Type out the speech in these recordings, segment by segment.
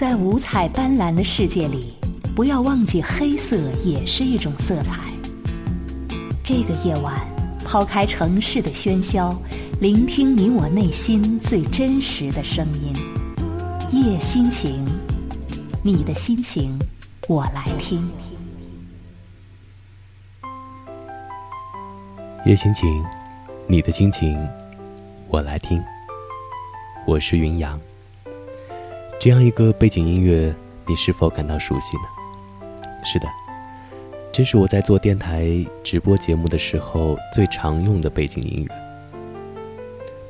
在五彩斑斓的世界里，不要忘记黑色也是一种色彩。这个夜晚，抛开城市的喧嚣，聆听你我内心最真实的声音。夜心情，你的心情，我来听。夜心情，你的心情，我来听。我是云阳。这样一个背景音乐，你是否感到熟悉呢？是的，这是我在做电台直播节目的时候最常用的背景音乐。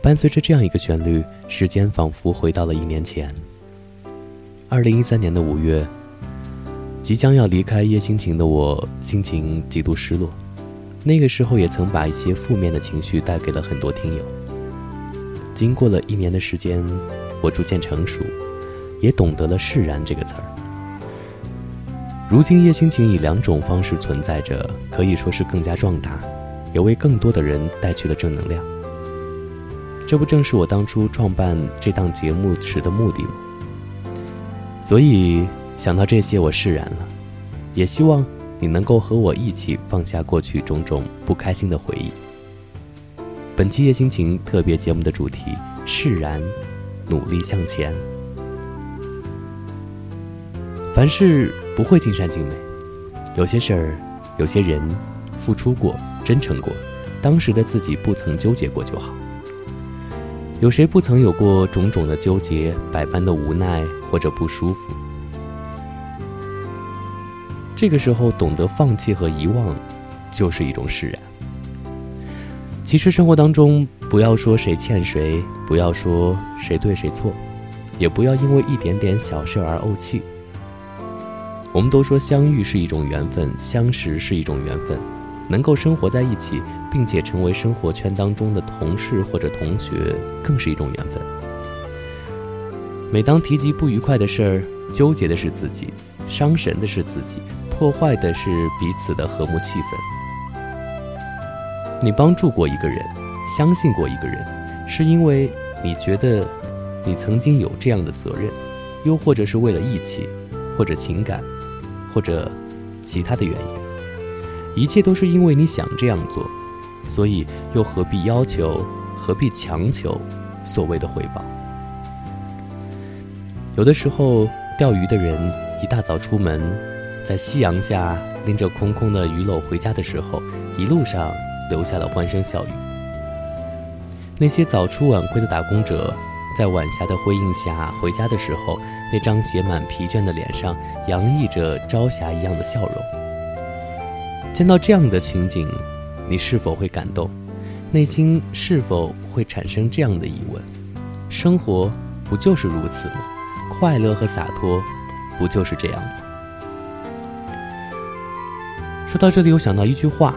伴随着这样一个旋律，时间仿佛回到了一年前。二零一三年的五月，即将要离开夜心情的我，心情极度失落。那个时候，也曾把一些负面的情绪带给了很多听友。经过了一年的时间，我逐渐成熟。也懂得了“释然”这个词儿。如今，叶心情以两种方式存在着，可以说是更加壮大，也为更多的人带去了正能量。这不正是我当初创办这档节目时的目的吗？所以想到这些，我释然了，也希望你能够和我一起放下过去种种不开心的回忆。本期叶心情特别节目的主题：释然，努力向前。凡事不会尽善尽美，有些事儿，有些人，付出过，真诚过，当时的自己不曾纠结过就好。有谁不曾有过种种的纠结，百般的无奈或者不舒服？这个时候懂得放弃和遗忘，就是一种释然。其实生活当中，不要说谁欠谁，不要说谁对谁错，也不要因为一点点小事而怄气。我们都说相遇是一种缘分，相识是一种缘分，能够生活在一起，并且成为生活圈当中的同事或者同学，更是一种缘分。每当提及不愉快的事儿，纠结的是自己，伤神的是自己，破坏的是彼此的和睦气氛。你帮助过一个人，相信过一个人，是因为你觉得你曾经有这样的责任，又或者是为了义气，或者情感。或者其他的原因，一切都是因为你想这样做，所以又何必要求，何必强求所谓的回报？有的时候，钓鱼的人一大早出门，在夕阳下拎着空空的鱼篓回家的时候，一路上留下了欢声笑语。那些早出晚归的打工者。在晚霞的辉映下回家的时候，那张写满疲倦的脸上洋溢着朝霞一样的笑容。见到这样的情景，你是否会感动？内心是否会产生这样的疑问：生活不就是如此吗？快乐和洒脱不就是这样吗？说到这里，我想到一句话：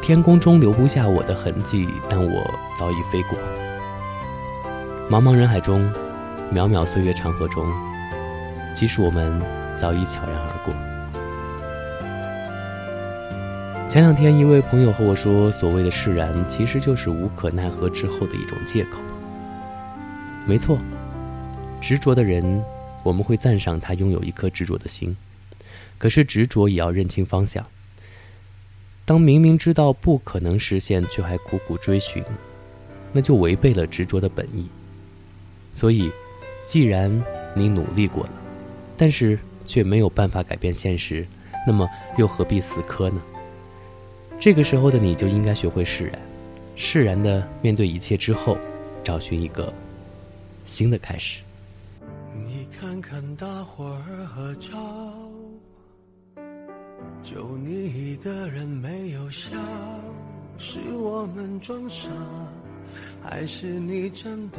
天空中留不下我的痕迹，但我早已飞过。茫茫人海中，渺渺岁月长河中，即使我们早已悄然而过。前两天，一位朋友和我说：“所谓的释然，其实就是无可奈何之后的一种借口。”没错，执着的人，我们会赞赏他拥有一颗执着的心。可是执着也要认清方向。当明明知道不可能实现，却还苦苦追寻，那就违背了执着的本意。所以，既然你努力过了，但是却没有办法改变现实，那么又何必死磕呢？这个时候的你就应该学会释然，释然的面对一切之后，找寻一个新的开始。你看看大伙儿合照，就你一个人没有笑，是我们装傻，还是你真的？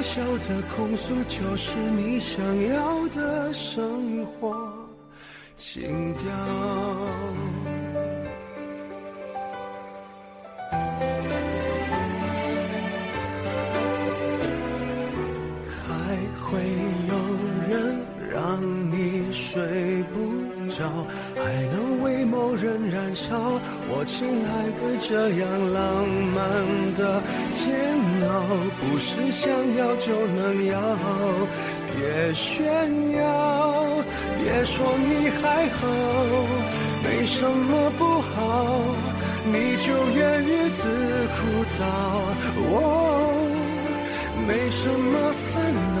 小小的控诉就是你想要的生活情调。还会有人让你睡不着，还能。燃烧，我亲爱的，这样浪漫的煎熬，不是想要就能要。别炫耀，别说你还好，没什么不好，你就怨日子枯燥。哦，没什么烦恼，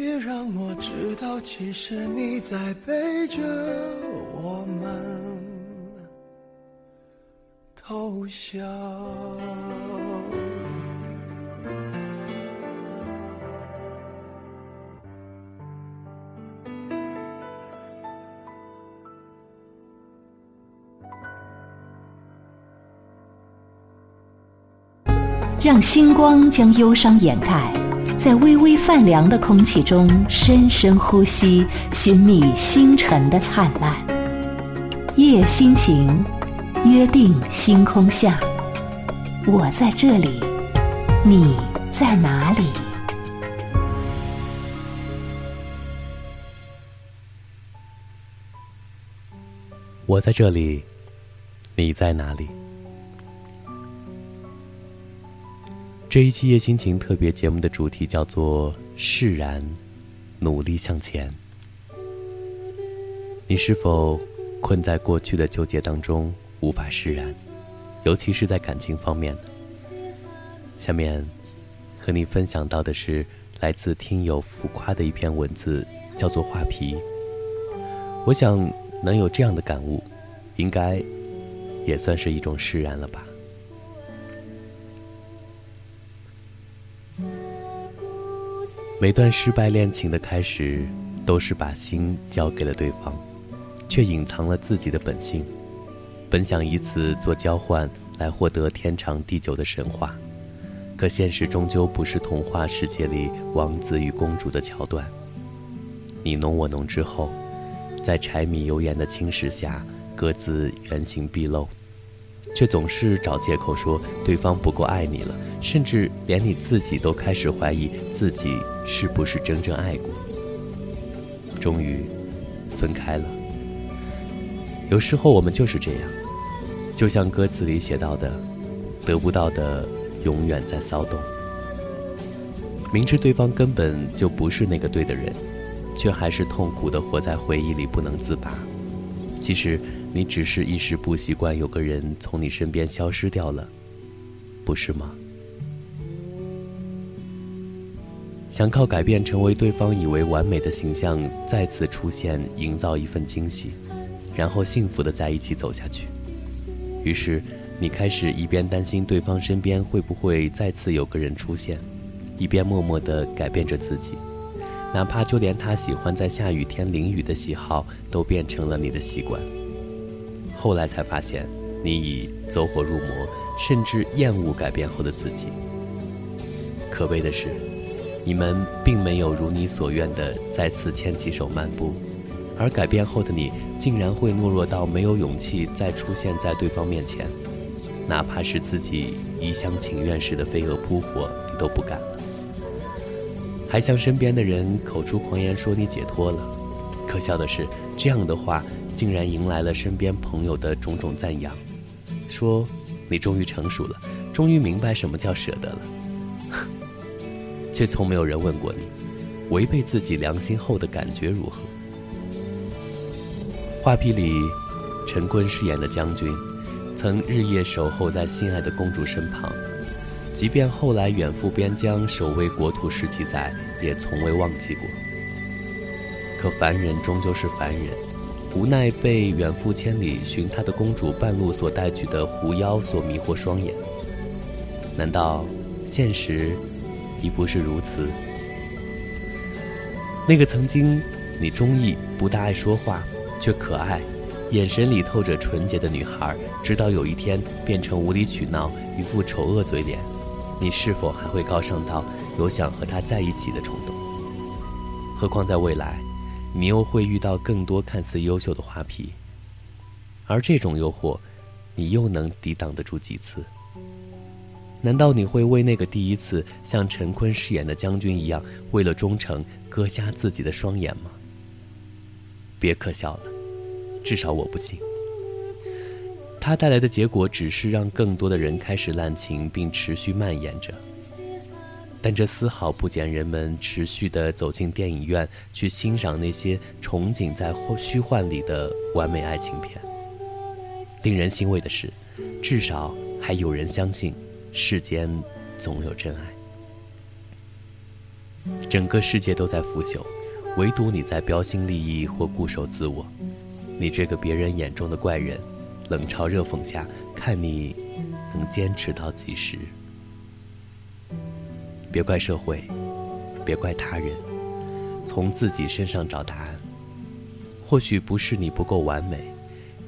别让我知道，其实你在背着我们偷笑。让星光将忧伤掩盖。在微微泛凉的空气中，深深呼吸，寻觅星辰的灿烂。夜心情，约定星空下。我在这里，你在哪里？我在这里，你在哪里？这一期夜心情特别节目的主题叫做“释然，努力向前”。你是否困在过去的纠结当中无法释然？尤其是在感情方面？下面和你分享到的是来自听友浮夸的一篇文字，叫做“画皮”。我想能有这样的感悟，应该也算是一种释然了吧。每段失败恋情的开始，都是把心交给了对方，却隐藏了自己的本性。本想以此做交换，来获得天长地久的神话，可现实终究不是童话世界里王子与公主的桥段。你侬我侬之后，在柴米油盐的侵蚀下，各自原形毕露。却总是找借口说对方不够爱你了，甚至连你自己都开始怀疑自己是不是真正爱过。终于，分开了。有时候我们就是这样，就像歌词里写到的，得不到的永远在骚动。明知对方根本就不是那个对的人，却还是痛苦的活在回忆里不能自拔。其实你只是一时不习惯有个人从你身边消失掉了，不是吗？想靠改变成为对方以为完美的形象再次出现，营造一份惊喜。然后幸福的在一起走下去。于是，你开始一边担心对方身边会不会再次有个人出现，一边默默的改变着自己，哪怕就连他喜欢在下雨天淋雨的喜好都变成了你的习惯。后来才发现，你已走火入魔，甚至厌恶改变后的自己。可悲的是，你们并没有如你所愿的再次牵起手漫步。而改变后的你，竟然会懦弱到没有勇气再出现在对方面前，哪怕是自己一厢情愿似的飞蛾扑火，你都不敢了。还向身边的人口出狂言说你解脱了，可笑的是，这样的话竟然迎来了身边朋友的种种赞扬，说你终于成熟了，终于明白什么叫舍得了，却从没有人问过你，违背自己良心后的感觉如何。画皮里，陈坤饰演的将军，曾日夜守候在心爱的公主身旁，即便后来远赴边疆守卫国土十几载，也从未忘记过。可凡人终究是凡人，无奈被远赴千里寻他的公主半路所带去的狐妖所迷惑双眼。难道现实已不是如此？那个曾经你中意、不大爱说话。却可爱，眼神里透着纯洁的女孩，直到有一天变成无理取闹，一副丑恶嘴脸，你是否还会高尚到有想和她在一起的冲动？何况在未来，你又会遇到更多看似优秀的花皮，而这种诱惑，你又能抵挡得住几次？难道你会为那个第一次像陈坤饰演的将军一样，为了忠诚割瞎自己的双眼吗？别可笑了，至少我不信。它带来的结果只是让更多的人开始滥情，并持续蔓延着。但这丝毫不减人们持续的走进电影院去欣赏那些憧憬在虚幻里的完美爱情片。令人欣慰的是，至少还有人相信世间总有真爱。整个世界都在腐朽。唯独你在标新立异或固守自我，你这个别人眼中的怪人，冷嘲热讽下，看你能坚持到几时？别怪社会，别怪他人，从自己身上找答案。或许不是你不够完美，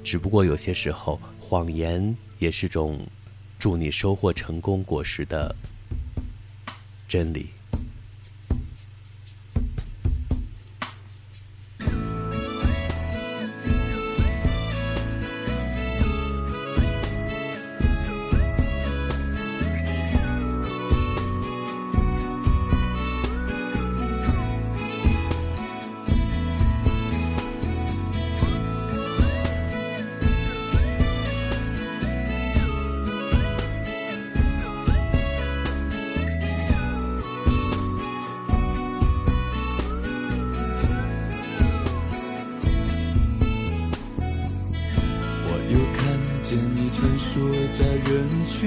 只不过有些时候，谎言也是种祝你收获成功果实的真理。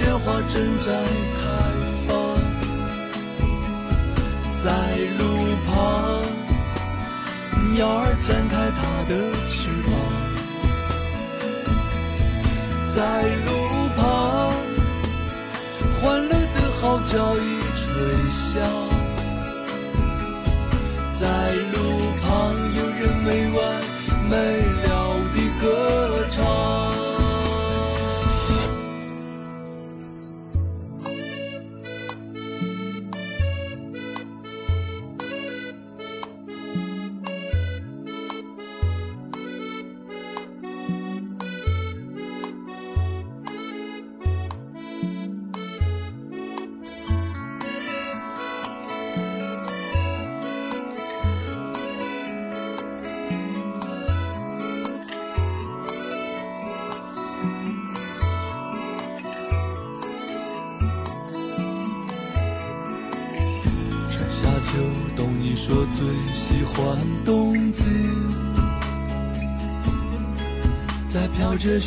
鲜花正在开放。在路旁，鸟儿展开它的翅膀。在路旁，欢乐的号角已吹响。在路旁，有人没完没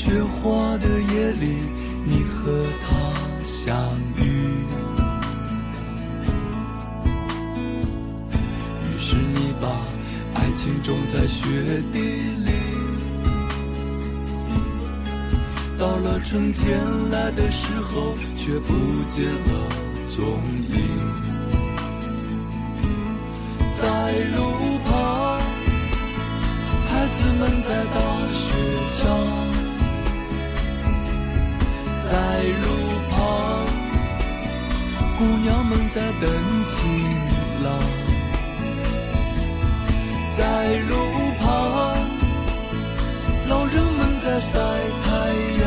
雪花的夜里，你和他相遇。于是你把爱情种在雪地里，到了春天来的时候，却不见了踪影。在路旁，孩子们在打雪仗。在路旁，姑娘们在等情郎。在路旁，老人们在晒太阳。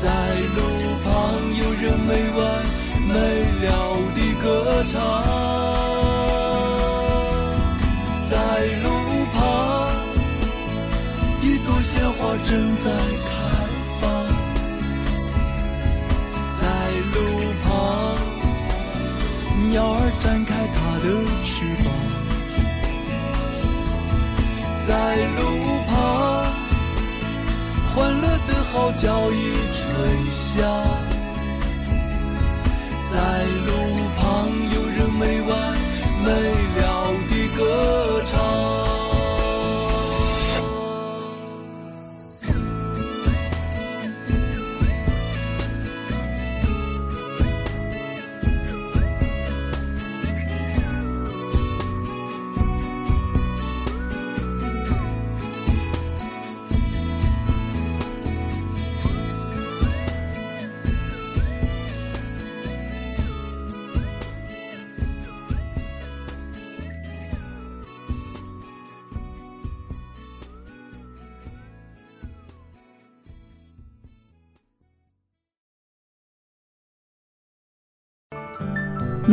在路旁，有人没完没了地歌唱。在路旁，一朵鲜花正在开鸟儿展开它的翅膀。在路旁，欢乐的号角已吹响。在路旁，有人没完没了地歌唱。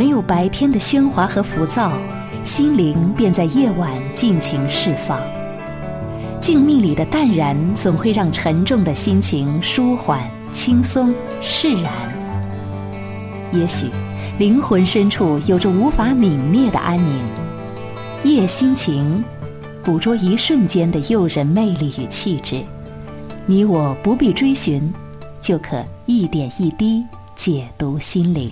没有白天的喧哗和浮躁，心灵便在夜晚尽情释放。静谧里的淡然，总会让沉重的心情舒缓、轻松、释然。也许，灵魂深处有着无法泯灭的安宁。夜心情，捕捉一瞬间的诱人魅力与气质，你我不必追寻，就可一点一滴解读心灵。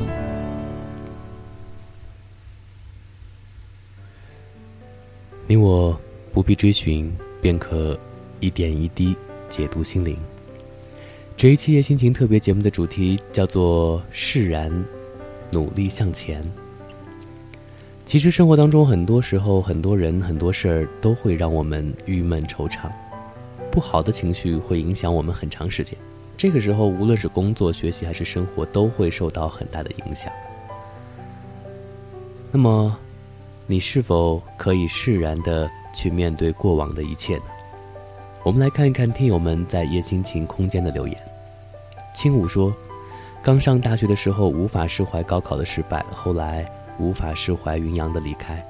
你我不必追寻，便可一点一滴解读心灵。这一期夜心情特别节目的主题叫做“释然，努力向前”。其实生活当中，很多时候、很多人、很多事儿都会让我们郁闷惆怅，不好的情绪会影响我们很长时间。这个时候，无论是工作、学习还是生活，都会受到很大的影响。那么，你是否可以释然的去面对过往的一切呢？我们来看一看听友们在叶心情空间的留言。轻舞说，刚上大学的时候无法释怀高考的失败，后来无法释怀云阳的离开，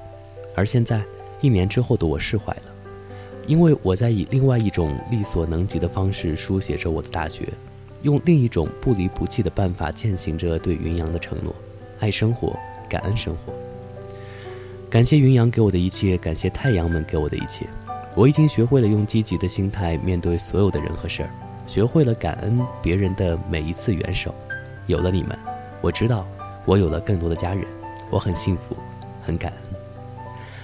而现在一年之后的我释怀了。因为我在以另外一种力所能及的方式书写着我的大学，用另一种不离不弃的办法践行着对云阳的承诺：爱生活，感恩生活。感谢云阳给我的一切，感谢太阳们给我的一切。我已经学会了用积极的心态面对所有的人和事儿，学会了感恩别人的每一次援手。有了你们，我知道我有了更多的家人，我很幸福，很感恩。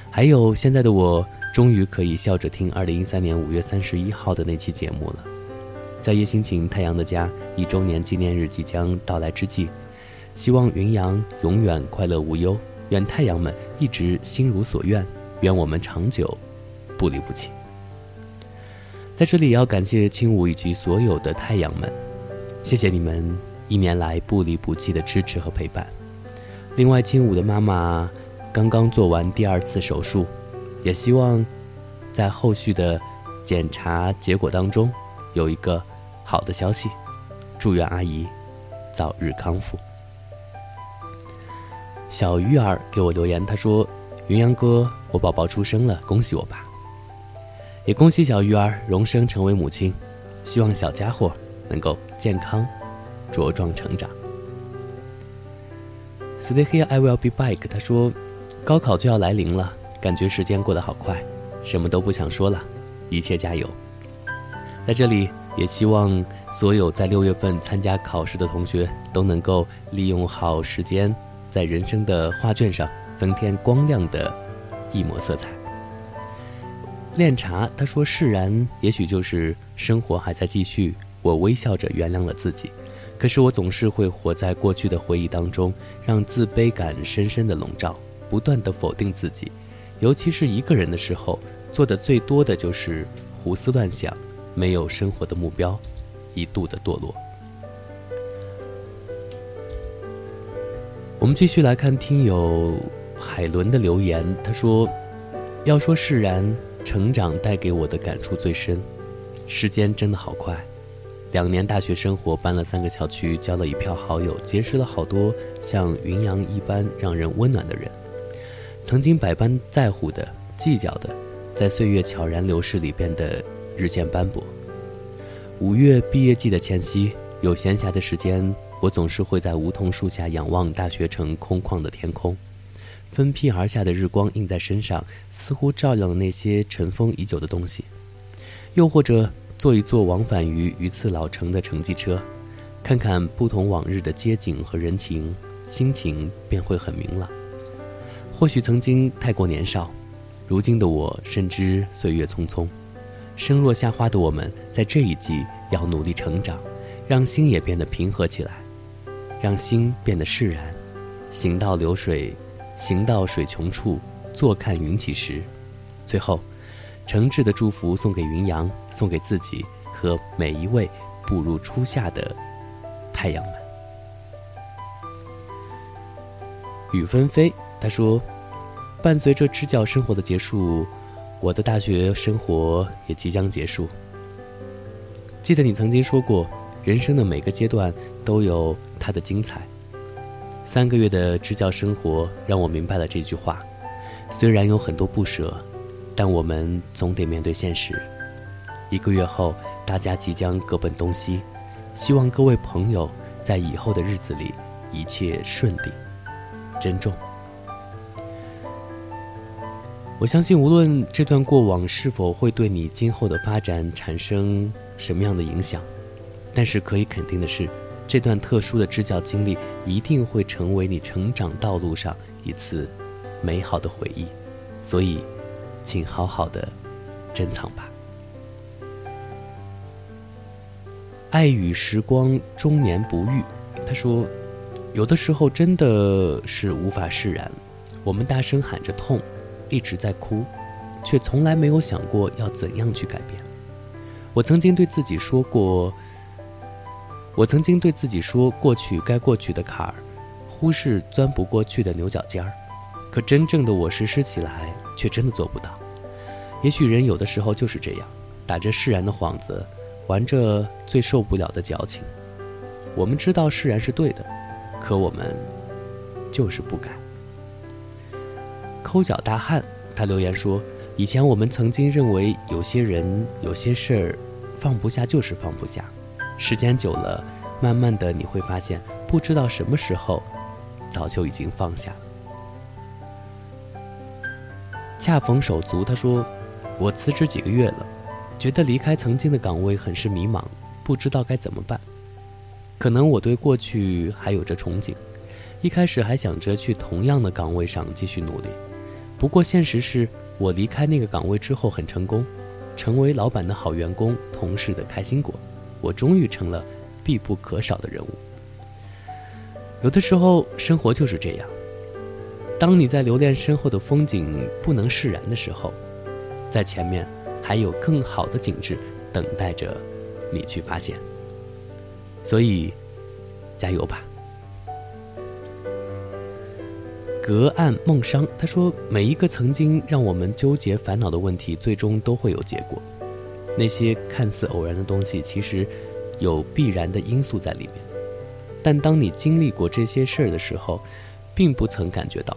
还有现在的我，终于可以笑着听二零一三年五月三十一号的那期节目了。在叶心情太阳的家一周年纪念日即将到来之际，希望云阳永远快乐无忧。愿太阳们一直心如所愿，愿我们长久不离不弃。在这里要感谢青舞以及所有的太阳们，谢谢你们一年来不离不弃的支持和陪伴。另外，青舞的妈妈刚刚做完第二次手术，也希望在后续的检查结果当中有一个好的消息。祝愿阿姨早日康复。小鱼儿给我留言，他说：“云阳哥，我宝宝出生了，恭喜我吧！也恭喜小鱼儿荣升成为母亲，希望小家伙能够健康茁壮成长。”Stay here, I will be back。他说：“高考就要来临了，感觉时间过得好快，什么都不想说了，一切加油！”在这里也希望所有在六月份参加考试的同学都能够利用好时间。在人生的画卷上增添光亮的一抹色彩。炼茶，他说：“释然，也许就是生活还在继续。我微笑着原谅了自己，可是我总是会活在过去的回忆当中，让自卑感深深的笼罩，不断的否定自己。尤其是一个人的时候，做的最多的就是胡思乱想，没有生活的目标，一度的堕落。”我们继续来看听友海伦的留言，他说：“要说释然，成长带给我的感触最深。时间真的好快，两年大学生活，搬了三个校区，交了一票好友，结识了好多像云阳一般让人温暖的人。曾经百般在乎的、计较的，在岁月悄然流逝里变得日渐斑驳。五月毕业季的前夕，有闲暇的时间。”我总是会在梧桐树下仰望大学城空旷的天空，分批而下的日光映在身上，似乎照亮了那些尘封已久的东西。又或者坐一坐往返于榆次老城的城际车，看看不同往日的街景和人情，心情便会很明朗。或许曾经太过年少，如今的我深知岁月匆匆。生若夏花的我们，在这一季要努力成长，让心也变得平和起来。让心变得释然，行到流水，行到水穷处，坐看云起时。最后，诚挚的祝福送给云阳，送给自己和每一位步入初夏的太阳们。雨纷飞，他说：“伴随着支教生活的结束，我的大学生活也即将结束。记得你曾经说过。”人生的每个阶段都有它的精彩。三个月的支教生活让我明白了这句话。虽然有很多不舍，但我们总得面对现实。一个月后，大家即将各奔东西。希望各位朋友在以后的日子里一切顺利。珍重。我相信，无论这段过往是否会对你今后的发展产生什么样的影响。但是可以肯定的是，这段特殊的支教经历一定会成为你成长道路上一次美好的回忆，所以，请好好的珍藏吧。爱与时光终年不遇，他说，有的时候真的是无法释然，我们大声喊着痛，一直在哭，却从来没有想过要怎样去改变。我曾经对自己说过。我曾经对自己说：“过去该过去的坎儿，忽视钻不过去的牛角尖儿。”可真正的我实施起来，却真的做不到。也许人有的时候就是这样，打着释然的幌子，玩着最受不了的矫情。我们知道释然是对的，可我们就是不改。抠脚大汉他留言说：“以前我们曾经认为有些人、有些事儿放不下就是放不下，时间久了，慢慢的你会发现，不知道什么时候，早就已经放下。恰逢手足他说：“我辞职几个月了，觉得离开曾经的岗位很是迷茫，不知道该怎么办。可能我对过去还有着憧憬，一开始还想着去同样的岗位上继续努力。不过现实是。”我离开那个岗位之后很成功，成为老板的好员工，同事的开心果，我终于成了必不可少的人物。有的时候生活就是这样，当你在留恋身后的风景不能释然的时候，在前面还有更好的景致等待着你去发现。所以，加油吧！隔岸梦殇，他说：“每一个曾经让我们纠结烦恼的问题，最终都会有结果。那些看似偶然的东西，其实有必然的因素在里面。但当你经历过这些事儿的时候，并不曾感觉到，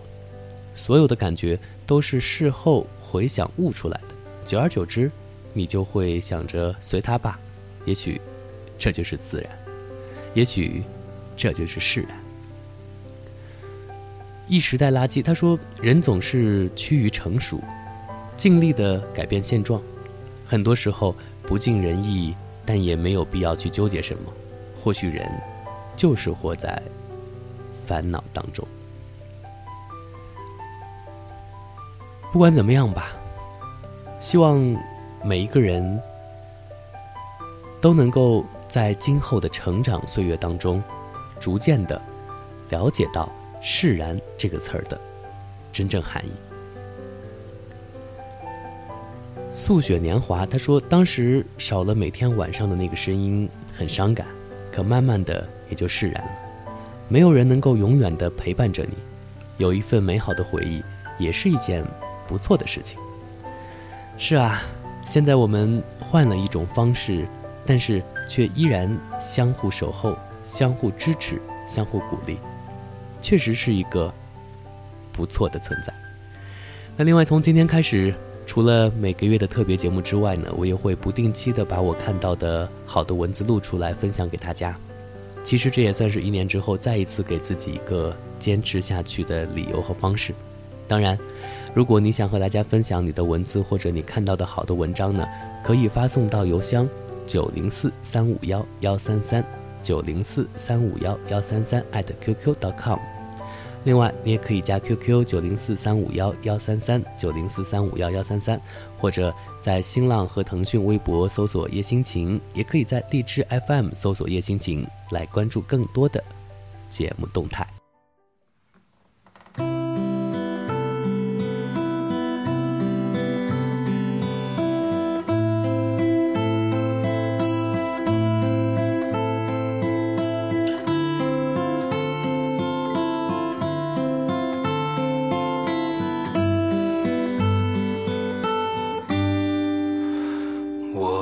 所有的感觉都是事后回想悟出来的。久而久之，你就会想着随他吧。也许这就是自然，也许这就是释然。”一时代垃圾，他说：“人总是趋于成熟，尽力的改变现状，很多时候不尽人意，但也没有必要去纠结什么。或许人就是活在烦恼当中。不管怎么样吧，希望每一个人都能够在今后的成长岁月当中，逐渐的了解到。”释然这个词儿的真正含义。素雪年华，他说当时少了每天晚上的那个声音，很伤感，可慢慢的也就释然了。没有人能够永远的陪伴着你，有一份美好的回忆，也是一件不错的事情。是啊，现在我们换了一种方式，但是却依然相互守候、相互支持、相互鼓励。确实是一个不错的存在。那另外，从今天开始，除了每个月的特别节目之外呢，我也会不定期的把我看到的好的文字录出来分享给大家。其实这也算是一年之后再一次给自己一个坚持下去的理由和方式。当然，如果你想和大家分享你的文字或者你看到的好的文章呢，可以发送到邮箱九零四三五幺幺三三。九零四三五幺幺三三 at qq.com，另外你也可以加 QQ 九零四三五幺幺三三九零四三五幺幺三三，或者在新浪和腾讯微博搜索叶心情，也可以在荔枝 FM 搜索叶心情来关注更多的节目动态。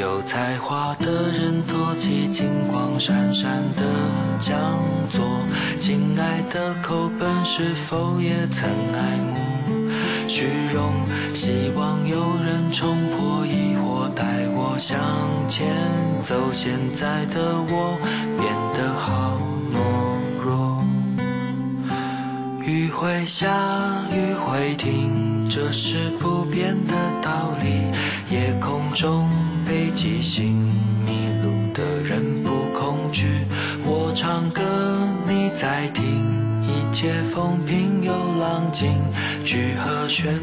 有才华的人托起金光闪闪的讲座。亲爱的口本是否也曾爱慕虚荣？希望有人冲破疑惑，带我向前走。现在的我变得好懦弱。雨会下，雨会停，这是不变的道理。夜空中北极星，迷路的人不恐惧。我唱歌。你在听，一切风平又浪静，聚和弦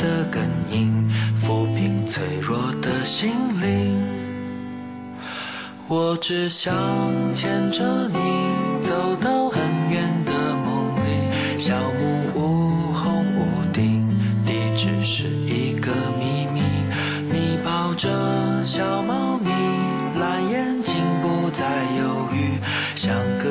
的根音，抚平脆弱的心灵。我只想牵着你，走到很远的梦里。小木想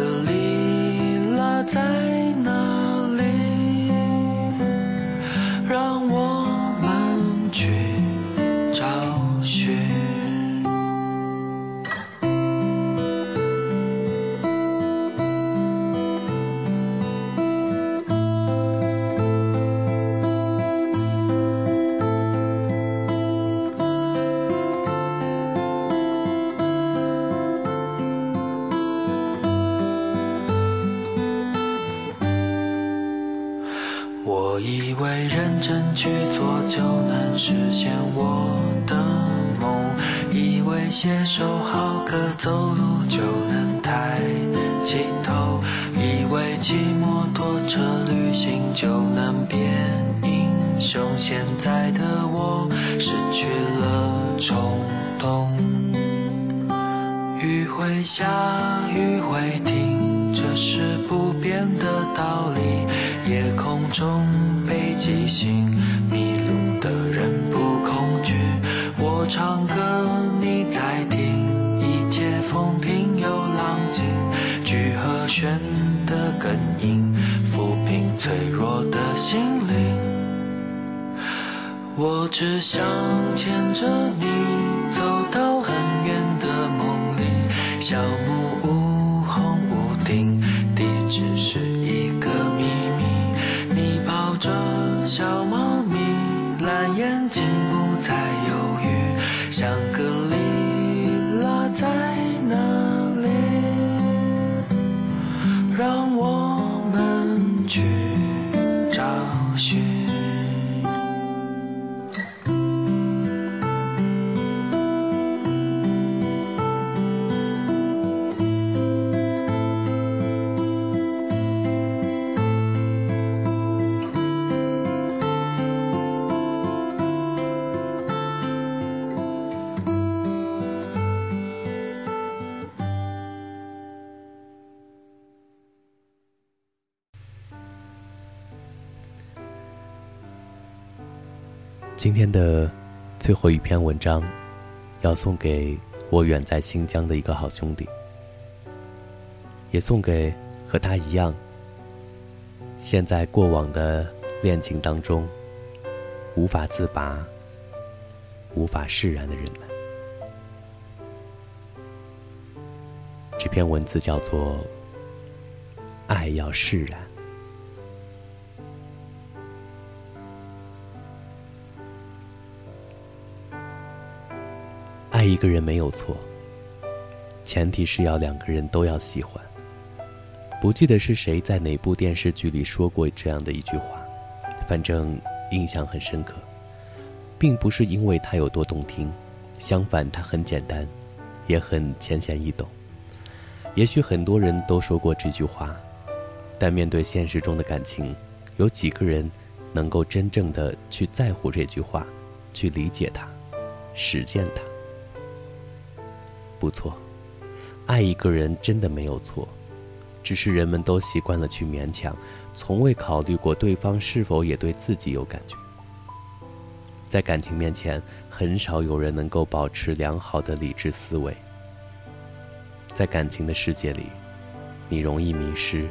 脆弱的心灵。我只想牵着你，走到很远的梦里。小木屋红屋顶，地址是一个秘密。你抱。着小猫咪，蓝眼睛不再犹豫，想的最后一篇文章，要送给我远在新疆的一个好兄弟，也送给和他一样，现在过往的恋情当中无法自拔、无法释然的人们。这篇文字叫做《爱要释然》。爱一个人没有错，前提是要两个人都要喜欢。不记得是谁在哪部电视剧里说过这样的一句话，反正印象很深刻，并不是因为它有多动听，相反它很简单，也很浅显易懂。也许很多人都说过这句话，但面对现实中的感情，有几个人能够真正的去在乎这句话，去理解它，实践它？不错，爱一个人真的没有错，只是人们都习惯了去勉强，从未考虑过对方是否也对自己有感觉。在感情面前，很少有人能够保持良好的理智思维。在感情的世界里，你容易迷失，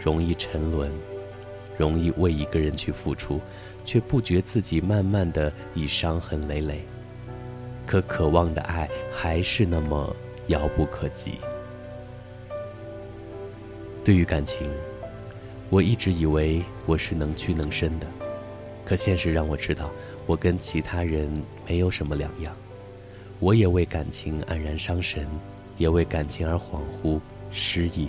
容易沉沦，容易为一个人去付出，却不觉自己慢慢的已伤痕累累。可渴望的爱还是那么遥不可及。对于感情，我一直以为我是能屈能伸的，可现实让我知道，我跟其他人没有什么两样。我也为感情黯然伤神，也为感情而恍惚失忆，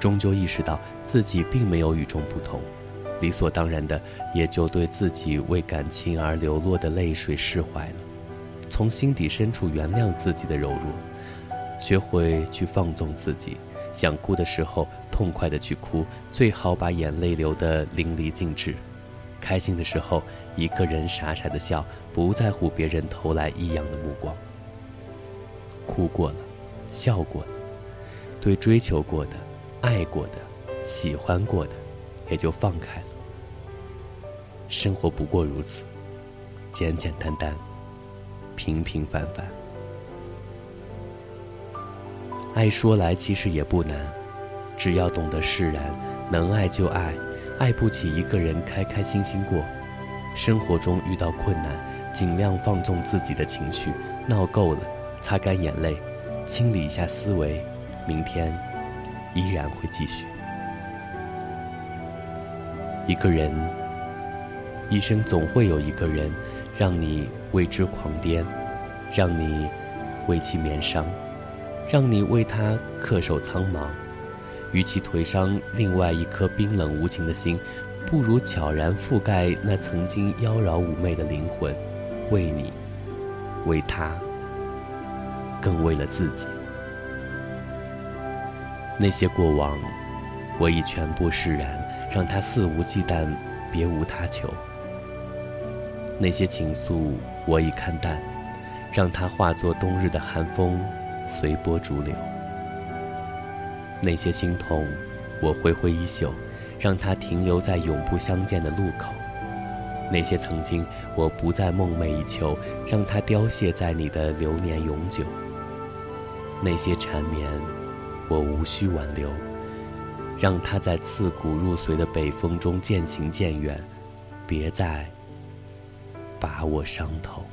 终究意识到自己并没有与众不同，理所当然的也就对自己为感情而流落的泪水释怀了。从心底深处原谅自己的柔弱，学会去放纵自己，想哭的时候痛快的去哭，最好把眼泪流得淋漓尽致。开心的时候，一个人傻傻的笑，不在乎别人投来异样的目光。哭过了，笑过了，对追求过的、爱过的、喜欢过的，也就放开了。生活不过如此，简简单单。平平凡凡，爱说来其实也不难，只要懂得释然，能爱就爱，爱不起一个人开开心心过。生活中遇到困难，尽量放纵自己的情绪，闹够了，擦干眼泪，清理一下思维，明天依然会继续。一个人一生总会有一个人。让你为之狂癫，让你为其绵伤，让你为他恪守苍茫。与其颓伤另外一颗冰冷无情的心，不如悄然覆盖那曾经妖娆妩媚的灵魂，为你，为他，更为了自己。那些过往，我已全部释然，让他肆无忌惮，别无他求。那些情愫，我已看淡，让它化作冬日的寒风，随波逐流。那些心痛，我挥挥衣袖，让它停留在永不相见的路口。那些曾经，我不再梦寐以求，让它凋谢在你的流年永久。那些缠绵。我无需挽留，让它在刺骨入髓的北风中渐行渐远，别再把我伤透。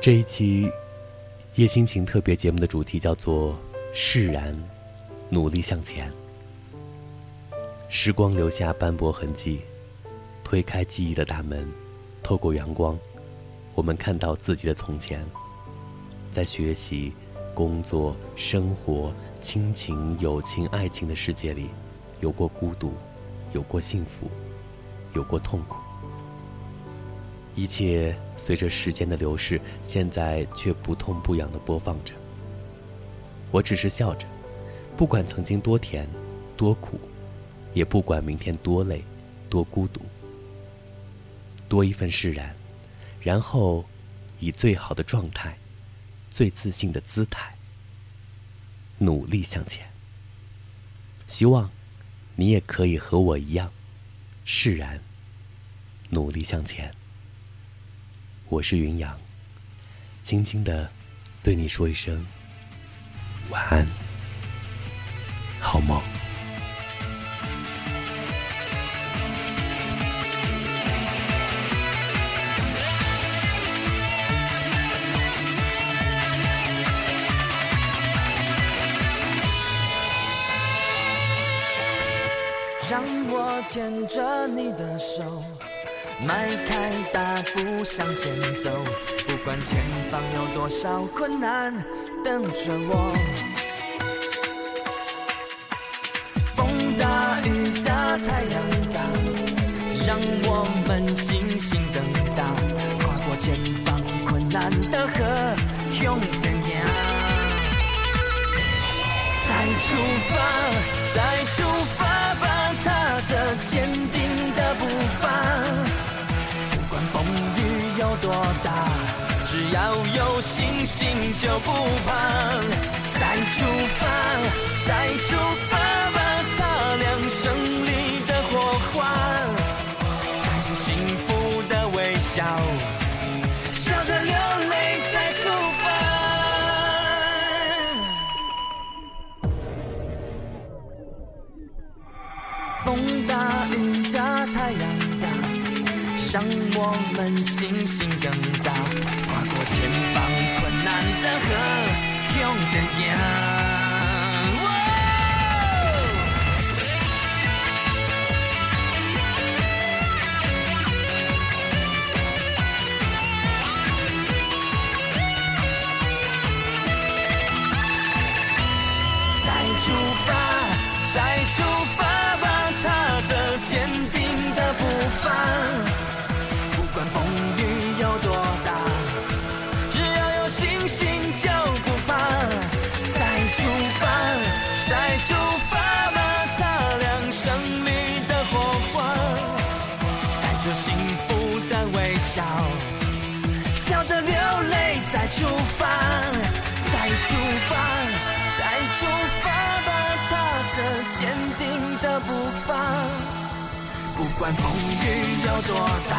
这一期夜心情特别节目的主题叫做释然。努力向前，时光留下斑驳痕迹，推开记忆的大门，透过阳光，我们看到自己的从前。在学习、工作、生活、亲情、友情、爱情的世界里，有过孤独，有过幸福，有过痛苦。一切随着时间的流逝，现在却不痛不痒的播放着。我只是笑着。不管曾经多甜，多苦，也不管明天多累，多孤独，多一份释然，然后以最好的状态、最自信的姿态，努力向前。希望你也可以和我一样释然，努力向前。我是云阳，轻轻的对你说一声晚安。好梦。牵着你的手，迈开大步向前走，不管前方有多少困难等着我。风大雨大太阳大，让我们信心更大，跨过前方困难的河，勇怎样？再出发，再出发，坚定的步伐。不管风雨有多大，只要有信心就不怕。再出发，再出发吧，擦亮生。命，让我们信心更。出发，再出发，再出发吧，踏着坚定的步伐不管风雨有多大，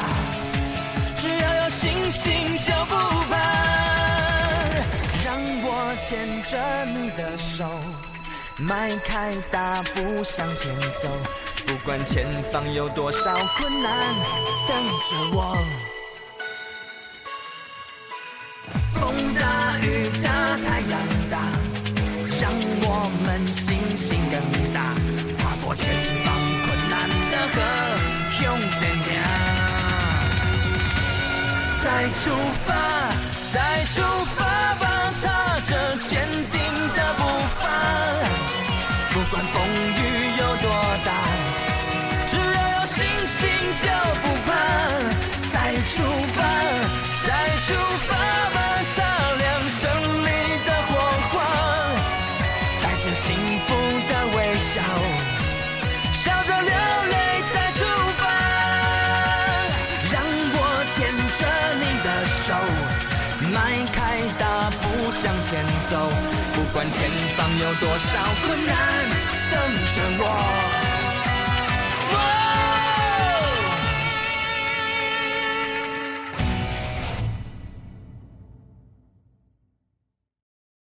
只要有信心就不怕。让我牵着你的手，迈开大步向前走。不管前方有多少困难等着我。雨大太阳大，让我们信心更大，跨过前方困难的河，向前行。再出发，再出发吧，踏着坚定的步伐，不管风雨有多大，只要有信心就不怕。再出发，再出发有多少困难等着我。